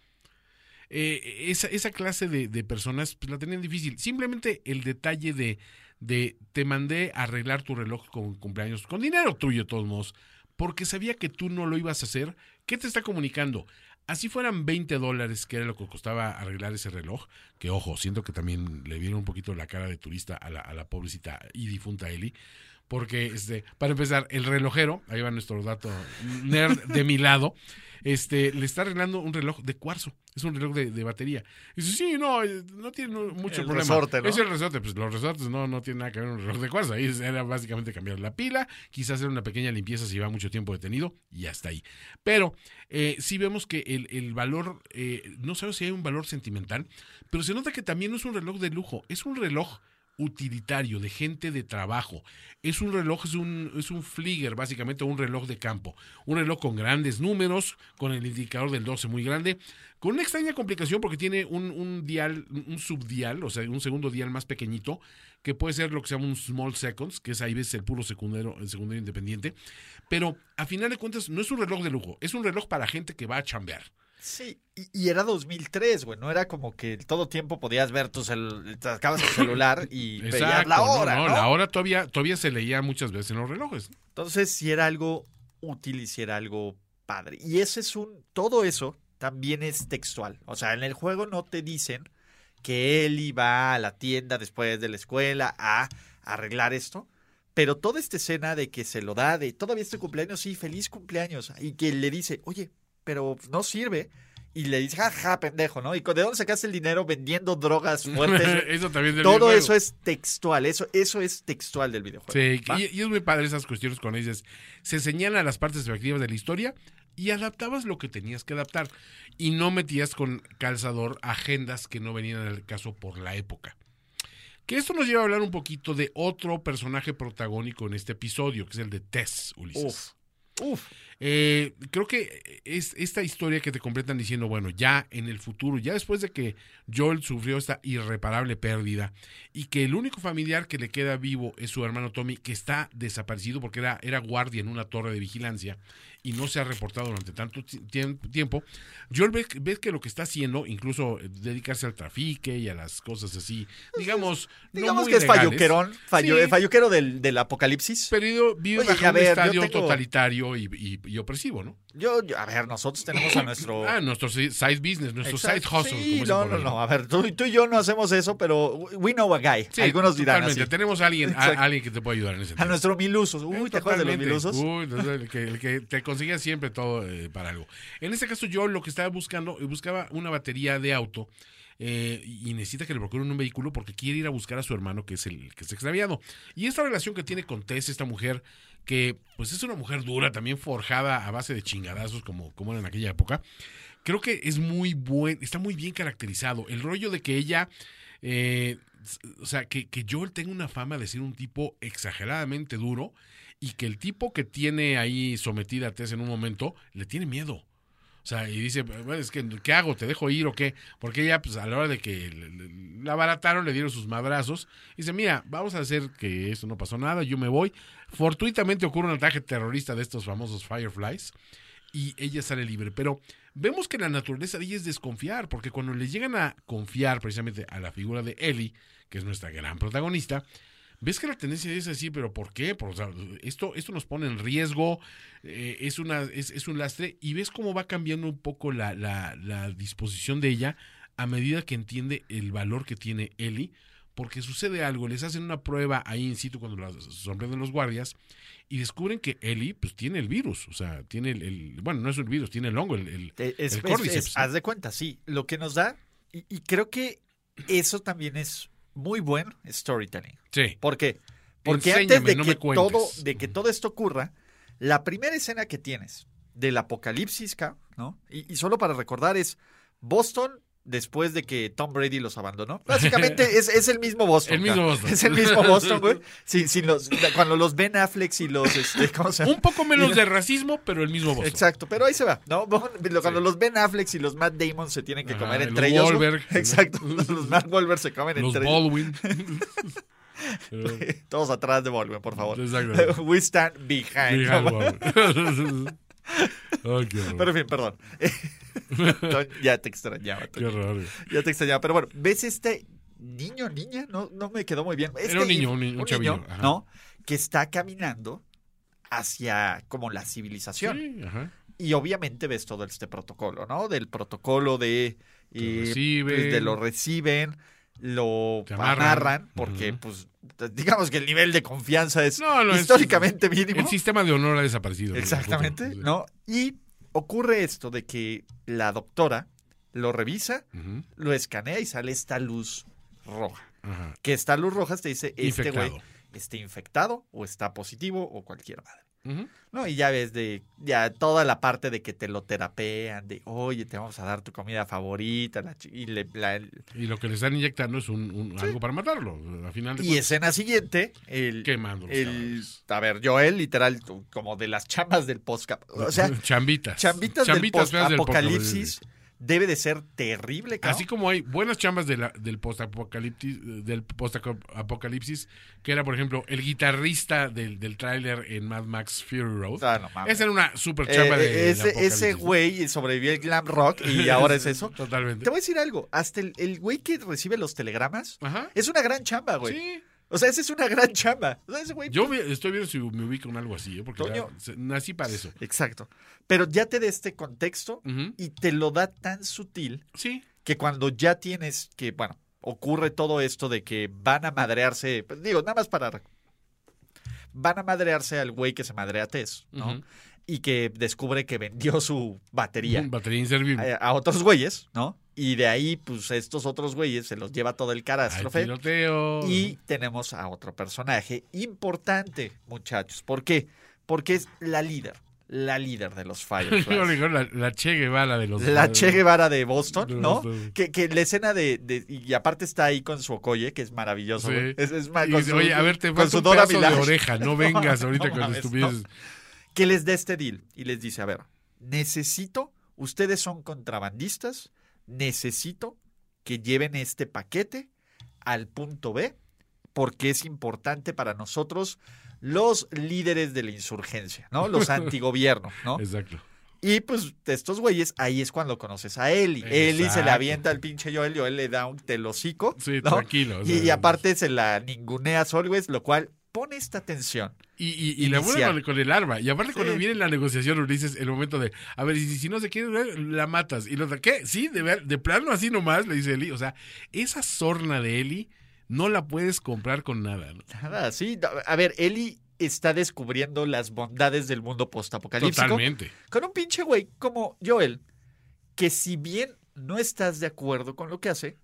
Eh, esa, esa clase de, de personas, pues la tenían difícil. Simplemente el detalle de, de te mandé a arreglar tu reloj con cumpleaños, con dinero tuyo, de todos modos, porque sabía que tú no lo ibas a hacer. ¿Qué te está comunicando? Así fueran 20 dólares, que era lo que costaba arreglar ese reloj, que ojo, siento que también le vieron un poquito la cara de turista a la, a la pobrecita y difunta Eli, porque este, para empezar, el relojero, ahí va nuestro dato nerd de mi lado, este, le está arreglando un reloj de cuarzo, es un reloj de, de batería. Y dice, sí, no, eh, no tiene mucho El problema. resorte, ¿no? Es el resorte, pues los resortes no, no tienen nada que ver con un reloj de cuarzo, ahí era básicamente cambiar la pila, quizás hacer una pequeña limpieza si lleva mucho tiempo detenido, y hasta ahí. Pero eh, sí vemos que el, el valor, eh, no sabemos si hay un valor sentimental, pero se nota que también no es un reloj de lujo, es un reloj utilitario, de gente de trabajo. Es un reloj, es un, es un flieger, básicamente un reloj de campo. Un reloj con grandes números, con el indicador del 12 muy grande, con una extraña complicación porque tiene un, un dial, un subdial, o sea, un segundo dial más pequeñito, que puede ser lo que se llama un small seconds, que es ahí ves el puro el secundario independiente. Pero a final de cuentas no es un reloj de lujo, es un reloj para gente que va a chambear. Sí, y, y era 2003, güey, no era como que todo tiempo podías ver tu cel te sacabas tu celular y veías la no, hora, no, ¿no? la hora todavía, todavía se leía muchas veces en los relojes. Entonces, si era algo útil y si era algo padre. Y ese es un, todo eso también es textual. O sea, en el juego no te dicen que él iba a la tienda después de la escuela a arreglar esto. Pero toda esta escena de que se lo da, de todavía este cumpleaños, sí, feliz cumpleaños, y que le dice, oye, pero no sirve. Y le dice, jaja, pendejo, ¿no? ¿Y de dónde sacaste el dinero vendiendo drogas fuertes? eso también del Todo videojuego. eso es textual, eso, eso es textual del videojuego. Sí, y es muy padre esas cuestiones cuando dices, se señalan las partes efectivas de la historia y adaptabas lo que tenías que adaptar y no metías con calzador agendas que no venían al caso por la época. Que esto nos lleva a hablar un poquito de otro personaje protagónico en este episodio, que es el de Tess, Ulises. Uf, uf. Eh, creo que es esta historia que te completan diciendo, bueno, ya en el futuro, ya después de que Joel sufrió esta irreparable pérdida y que el único familiar que le queda vivo es su hermano Tommy, que está desaparecido porque era, era guardia en una torre de vigilancia y no se ha reportado durante tanto ti- tiem- tiempo, Joel ve, ve que lo que está haciendo, incluso eh, dedicarse al trafique y a las cosas así, digamos, no Digamos muy que es falluquerón, fallu- Sí. falluquero del, del apocalipsis. Pero vive Oye, bajo un ver, yo estadio tengo- totalitario y, y- y opresivo, ¿no? Yo, yo- a ver, nosotros tenemos a nuestro... Ah, nuestro si- side business, nuestro side Exacto, hustle. sí, no, no, no. A ver, tú, tú y yo no hacemos eso, pero we know a guy. Sí, Algunos dirán totalmente. así. Tenemos a alguien, a, alguien que te puede ayudar en ese A tema. nuestro Milusos. Uy, ¿te acuerdas de los. Milusos? Uy, el, que, el que te conseguía siempre todo eh, para algo. En este caso, yo lo que estaba buscando, eh, buscaba una batería de auto. eh, y necesita que le procuren un vehículo porque quiere ir a buscar a su hermano que es el que está extraviado. Y esta relación que tiene con Tess, esta mujer, que pues es una mujer dura, también forjada a base de chingadazos como, como era en aquella época, creo que es muy buen, está muy bien caracterizado. El rollo de que ella, eh, o sea, que, que Joel tenga una fama de ser un tipo exageradamente duro y que el tipo que tiene ahí sometida a Tess en un momento le tiene miedo. O sea, y dice, bueno, es que, ¿qué hago? ¿Te dejo ir o qué? Porque ella, pues, a la hora de que la abarataron, le dieron sus madrazos. Dice, mira, vamos a hacer que eso no pasó nada, yo me voy. Fortuitamente ocurre un ataque terrorista de estos famosos Fireflies y ella sale libre. Pero vemos que la naturaleza de ella es desconfiar, porque cuando le llegan a confiar precisamente a la figura de Ellie, que es nuestra gran protagonista, ves que la tendencia es así, pero ¿por qué? Por, o sea, esto, esto nos pone en riesgo, eh, es, una, es, es un lastre, y ves cómo va cambiando un poco la, la, la disposición de ella a medida que entiende el valor que tiene Ellie, porque sucede algo, les hacen una prueba ahí in situ cuando la sorprenden los guardias y descubren que Ellie pues tiene el virus, o sea, tiene el, el- bueno, no es el virus, tiene el hongo, el, el- Eh, Es, el Cordyceps, haz de cuenta, sí. Lo que nos da, y, y creo que eso también es muy buen storytelling. sí, ¿Por qué? Porque Enséñame, antes de, no que todo, de que todo esto ocurra, la primera escena que tienes del apocalipsis, ca- ¿no? Y, y solo para recordar es Boston después de que Tom Brady los abandonó. Básicamente es, es el mismo Boston. El mismo. Boston. Es el mismo Boston, güey. Sí, sí, los- cuando los Ben Affleck y los... Este, ¿cómo se llama? Un poco menos de racismo, pero el mismo Boston. Exacto, pero ahí se va, ¿no? Cuando los Ben Affleck y los Matt Damon se tienen que Ajá, comer entre ellos. ¿no? Wahlberg. Exacto, los Matt Wahlberg se comen Los entre ellos. Baldwin. Todos atrás de Wahlberg, por favor. Exacto. We stand behind. Mira, Pero en fin, perdón. Ya te extrañaba. Qué horror. Ya te extrañaba. Pero bueno, ¿ves este niño, niña? No, no me quedó muy bien. Este, un niño, un ni- un chavillo, ajá. ¿no? Que está caminando hacia como la civilización. Sí, ajá. Y obviamente ves todo este protocolo, ¿no? Del protocolo de... Eh, reciben. pues, de lo reciben, lo amarran, amarran. porque pues digamos que el nivel de confianza es No, no, es- históricamente mínimo. El sistema de honor ha desaparecido. Exactamente. ¿no? Y ocurre esto de que la doctora lo revisa, lo escanea y sale esta luz roja. Que esta luz roja te dice, este güey está infectado o está positivo o cualquier madre. ¿No? Y ya ves de ya toda la parte de que te lo terapean, de oye, te vamos a dar tu comida favorita, la y, le- la- Y lo que le están inyectando es un, un- algo para matarlo. Al final y escena siguiente, el, quemando el a ver, Joel, literal, como de las chambas del post o sea, chambitas. chambitas, del feas del post-apocalipsis debe de ser terrible. Así como hay buenas chambas de la- del post-apocalipsis, del post-apocalipsis, que era, por ejemplo, el guitarrista del, del tráiler en Mad Max Fury Road. Ah, no. Esa era una super Eh, chamba eh, de del ese, ese güey sobrevivió el glam rock y ahora es eso. Totalmente. Te voy a decir algo, hasta el, el güey que recibe los telegramas Ajá. es una gran chamba, güey. Sí. O sea, esa es una gran chamba. O sea, ese güey Yo estoy viendo si me ubico en algo así, ¿eh? porque Toño. se- nací para eso. Exacto. Pero ya te da este contexto Ujú. y te lo da tan sutil Sí. que cuando ya tienes que, bueno, ocurre todo esto de que van a madrearse, pues, digo, nada más para... Van a madrearse al güey que se madrea a Tess, ¿no? Ujú. Y que descubre que vendió su batería Batería inservible. a, a otros güeyes, ¿no? Y de ahí, pues, estos otros güeyes se los lleva todo el catástrofe. Y tenemos a otro personaje importante, muchachos. ¿Por qué? Porque es la líder, la líder de los Fireflies. la, la Che Guevara de los... La Che Guevara de Boston, ¿no? Boston. Que, que la escena de, de- Y aparte está ahí con su ocoye, que es maravilloso. Sí. Es, es Y con su- Oye, a ver, te con su un pedazo de oreja. No vengas No, ahorita no con mames, estupideces. Que les dé este deal y les dice: A ver, necesito, ustedes son contrabandistas, necesito que lleven este paquete al punto B, porque es importante para nosotros los líderes de la insurgencia, ¿no? Los antigobierno, ¿no? Exacto. Y pues de estos güeyes, ahí es cuando conoces a Eli. Eli se le avienta al pinche Joel, Joel le da un telocico. Sí, ¿no? tranquilo. Y, aparte se la ningunea a Solwes, lo cual pone esta tensión. Y, y, y la inicial. con, con el arma. Y aparte, cuando viene la negociación, Ulises, el momento de, a ver, si, si no se quiere, ver, la matas. Y lo ¿qué? Sí, de, ver- de plano así nomás, le dice Eli. O sea, esa sorna de Eli no la puedes comprar con nada. ¿no? Nada, sí. A ver, Eli está descubriendo las bondades del mundo postapocalíptico. Totalmente. Con un pinche güey como Joel, que si bien no estás de acuerdo con lo que hace,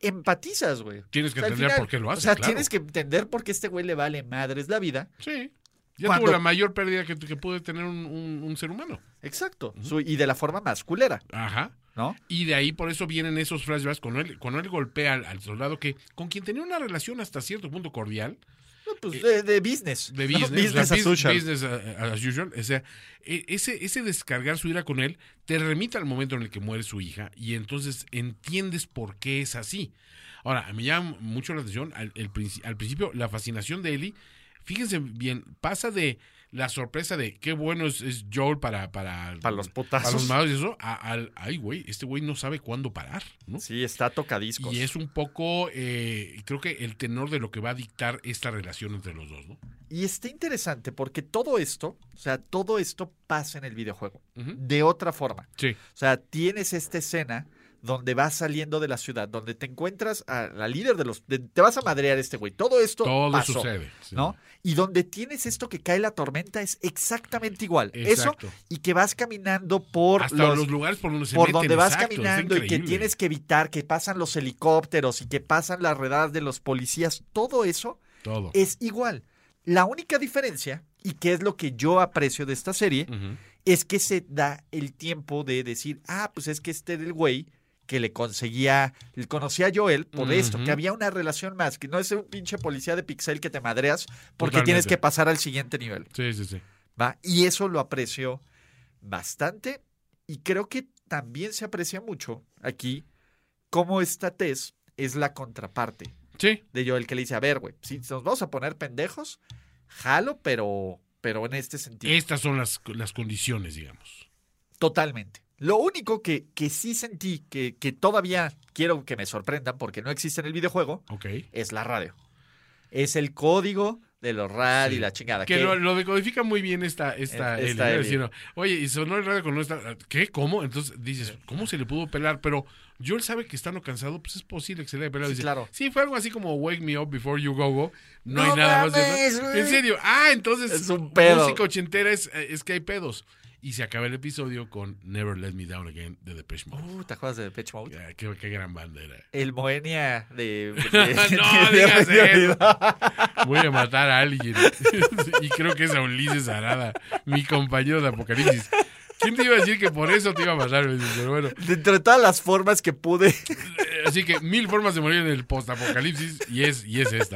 empatizas, güey. Tienes que O sea, al entender final, por qué lo hace. O sea, claro. tienes que entender por qué este güey le vale madres la vida. Sí. Ya Cuando- tuvo la mayor pérdida que, que puede tener un, un- un ser humano. Exacto. Y de la forma más culera, Ajá. ¿no? Y de ahí por eso vienen esos flashbacks cuando él, cuando él golpea al, al soldado que con quien tenía una relación hasta cierto punto cordial, Pues de, de business. de ¿no? business, Business as usual. business as usual. O sea, e- ese, ese descargar su ira con él te remite al momento en el que muere su hija y entonces entiendes por qué es así. Ahora, me llama mucho la atención al, el al principio la fascinación de Ellie. Fíjense bien, pasa de la sorpresa de qué bueno es, es Joel para, para, Para los para putazos. los malos y eso, a- al, ay, güey, este güey no sabe cuándo parar, ¿no? Sí, está tocadiscos. Y es un poco, eh, creo que el tenor de lo que va a dictar esta relación entre los dos, ¿no? Y está interesante porque todo esto, o sea, todo esto pasa en el videojuego. De otra forma. Sí. O sea, tienes esta escena donde vas saliendo de la ciudad, donde te encuentras a la líder de los... de- te vas a madrear este güey. Todo esto Todo pasó, sucede. sí. ¿no? Y donde tienes esto que cae la tormenta es exactamente igual. Exacto. Eso y que vas caminando por Hasta los, los, lugares por donde se por meten, donde vas exacto, caminando y que tienes que evitar que pasan los helicópteros y que pasan las redadas de los policías, todo eso Todo. es igual. La única diferencia, y que es lo que yo aprecio de esta serie, es que se da el tiempo de decir, ah, pues es que este era el güey que le conseguía, le conocía a Joel por esto, que había una relación más, que no es un pinche policía de pixel que te madreas porque Totalmente. tienes que pasar al siguiente nivel. Sí, sí, sí. ¿va? Y eso lo aprecio bastante y creo que también se aprecia mucho aquí cómo esta Tess es la contraparte Sí, de Joel que le dice, a ver, güey, si nos vamos a poner pendejos, jalo, pero, pero en este sentido. estas son las, las condiciones, digamos. Totalmente. Lo único que, que sí sentí que, que todavía quiero que me sorprendan porque no existe en el videojuego Ok. es la radio. Es el código de los RAD Sí. y la chingada. Que lo, lo decodifica muy bien esta, esta, Eh, esta Oye, y sonó el radio con nuestra. ¿Qué? ¿Cómo? Entonces dices, ¿cómo se le pudo pelar? Pero Joel sabe que estando cansado, pues es posible que se le haya pelado. Sí, Dice, claro. Sí, fue algo así como Wake Me Up Before You Go Go. No, ¡No hay nada más de eso. En serio. Ah, entonces. Es un pedo. Música ochentera es, es que hay pedos. Y se acaba el episodio con Never Let Me Down Again de Depeche Mode. Uh, ¿Te acuerdas de Depeche Mode? Ah, qué, qué gran banda era. El Moenia de... No de- digas de- eso. Voy a matar a alguien. y creo que es a Ulises Arada, mi compañero de Apocalipsis. ¿Quién te iba a decir que por eso te iba a matar? Pero bueno, Dentro de todas las formas que pude. eh, así que mil formas de morir en el post-apocalipsis y es, y es esta.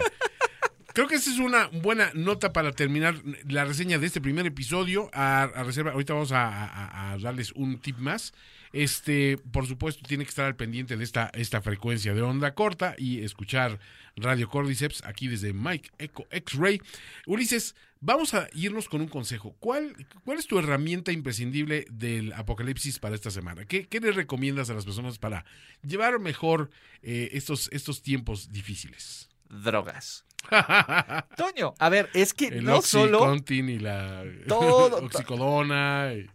Creo que esa es una buena nota para terminar la reseña de este primer episodio. A, a reserva, ahorita vamos a, darles un tip más. Este, por supuesto, tiene que estar al pendiente de esta, esta frecuencia de onda corta y escuchar Radio Cordyceps aquí desde Mike Echo X-Ray. Ulises, vamos a irnos con un consejo. ¿Cuál, ¿Cuál es tu herramienta imprescindible del apocalipsis para esta semana? ¿Qué, qué le recomiendas a las personas para llevar mejor eh, estos, estos tiempos difíciles? Drogas. Toño, a ver, es que El no solo y la Todo- Oxicodona. y-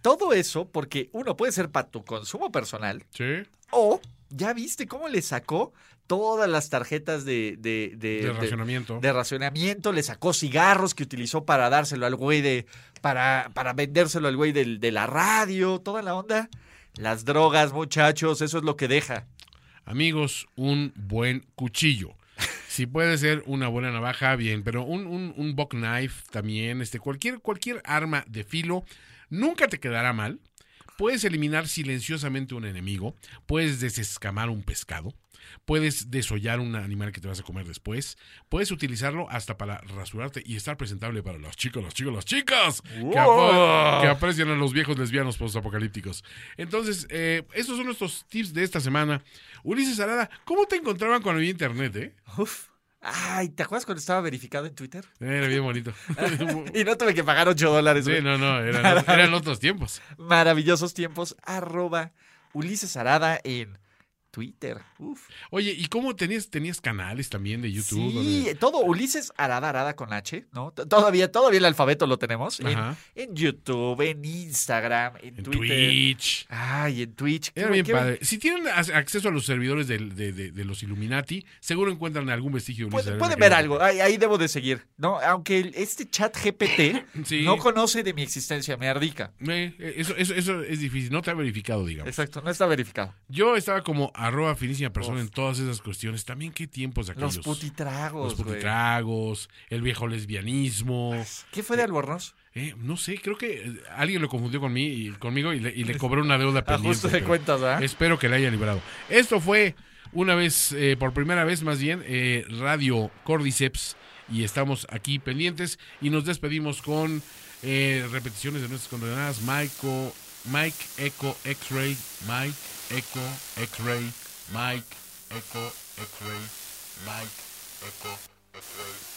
todo eso, porque uno puede ser para tu consumo personal, Sí, o ya viste cómo le sacó todas las tarjetas de, de, de- de de- racionamiento. de racionamiento, le sacó cigarros que utilizó para dárselo al güey de. para, para vendérselo al güey del- de la radio, toda la onda. Las drogas, muchachos, eso es lo que deja. Amigos, un buen cuchillo. Si puede ser una buena navaja, bien, pero un, un, un buck knife también, este, cualquier, cualquier arma de filo, nunca te quedará mal. Puedes eliminar silenciosamente un enemigo, puedes desescamar un pescado, puedes desollar un animal que te vas a comer después, puedes utilizarlo hasta para rasurarte y estar presentable para las chicas, las chicas, las chicas que, que aprecian a los viejos lesbianos postapocalípticos. Entonces, eh, estos son nuestros tips de esta semana. Ulises Arada, ¿cómo te encontraban cuando había internet, eh? Uf. Ay, ¿te acuerdas cuando estaba verificado en Twitter? Era bien bonito. Y no tuve que pagar 8 dólares. Sí, no, no, eran, eran otros tiempos. Maravillosos tiempos. Arroba Ulises Arada en Twitter. Uf. Oye, ¿y cómo tenías, tenías canales también de YouTube? Sí, todo Ulises Arada Arada con H, ¿no? T- Todavía, todavía el alfabeto lo tenemos. En, en YouTube, en Instagram, en, En Twitter. Twitch. Ay, en Twitch. Era bien padre. Si tienen ac- acceso a los servidores de, de- de los Illuminati, seguro encuentran algún vestigio de Ulises Pueden, ver algo, ahí, ahí debo de seguir. No, aunque este chat GPT Sí. no conoce de mi existencia, me ardica. Eh, eso, eso, eso es difícil, no ha verificado, digamos. Exacto, no está verificado. Yo estaba como arroba finísima persona Uf. en todas esas cuestiones. También qué tiempos aquellos. Los putitragos, Los güey. putitragos, el viejo lesbianismo. ¿Qué fue de Albornoz? Eh, no sé, creo que eh, alguien lo confundió con mí y, conmigo y le, y le cobró una deuda pendiente. Ajuste de cuentas, ¿verdad? Espero que la haya librado. Esto fue una vez, eh, por primera vez más bien, eh, Radio Cordyceps y estamos aquí pendientes y nos despedimos con eh, repeticiones de nuestras condenadas. Mike, Mike Echo X-Ray, Mike Echo X-Ray, Mike Echo X-Ray, Mike Echo X-Ray.